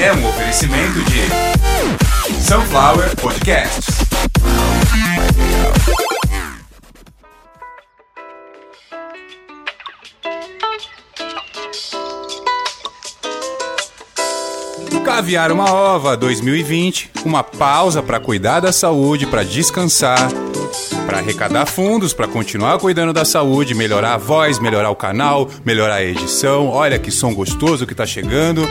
é um oferecimento de Sunflower Podcasts. Caviar uma Ova 2020, uma pausa para cuidar da saúde, para descansar, para arrecadar fundos, para continuar cuidando da saúde, melhorar a voz, melhorar o canal, melhorar a edição. Olha que som gostoso que tá chegando.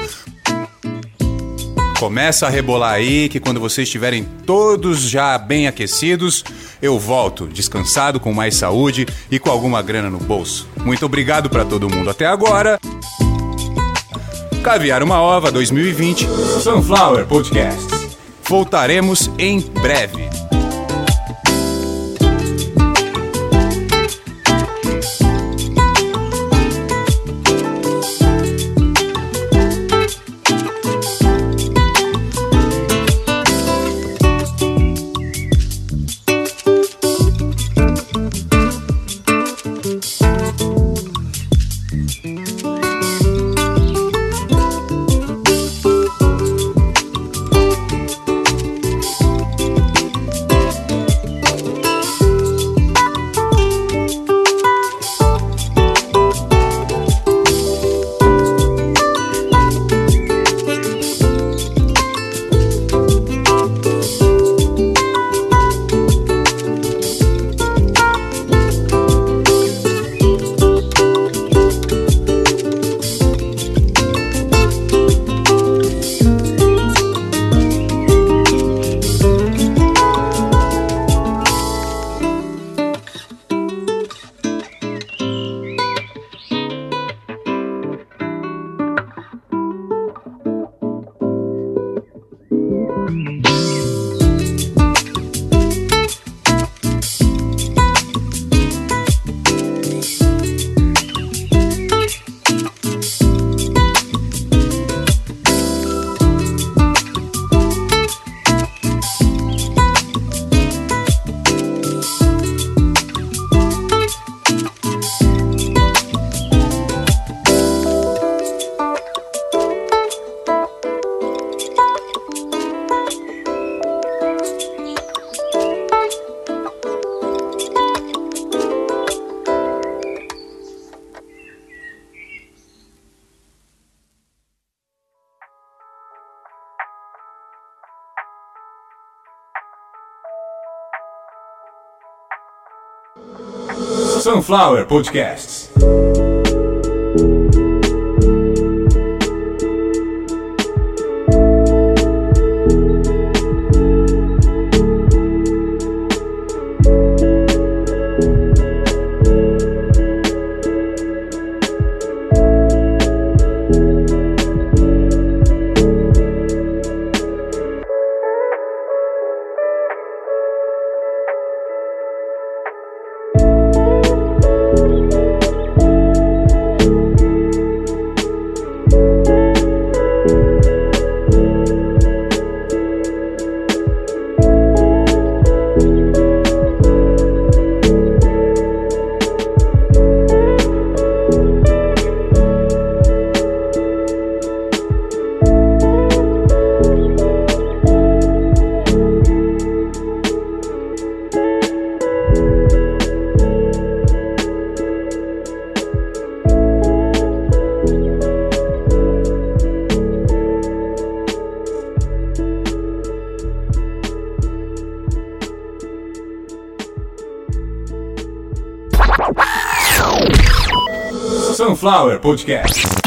Começa a rebolar aí que quando vocês estiverem todos já bem aquecidos, eu volto descansado com mais saúde e com alguma grana no bolso. Muito obrigado para todo mundo até agora. Caviar uma Ova 2020 Sunflower Podcasts. Voltaremos em breve. Sunflower Podcasts. Sunflower Podcast.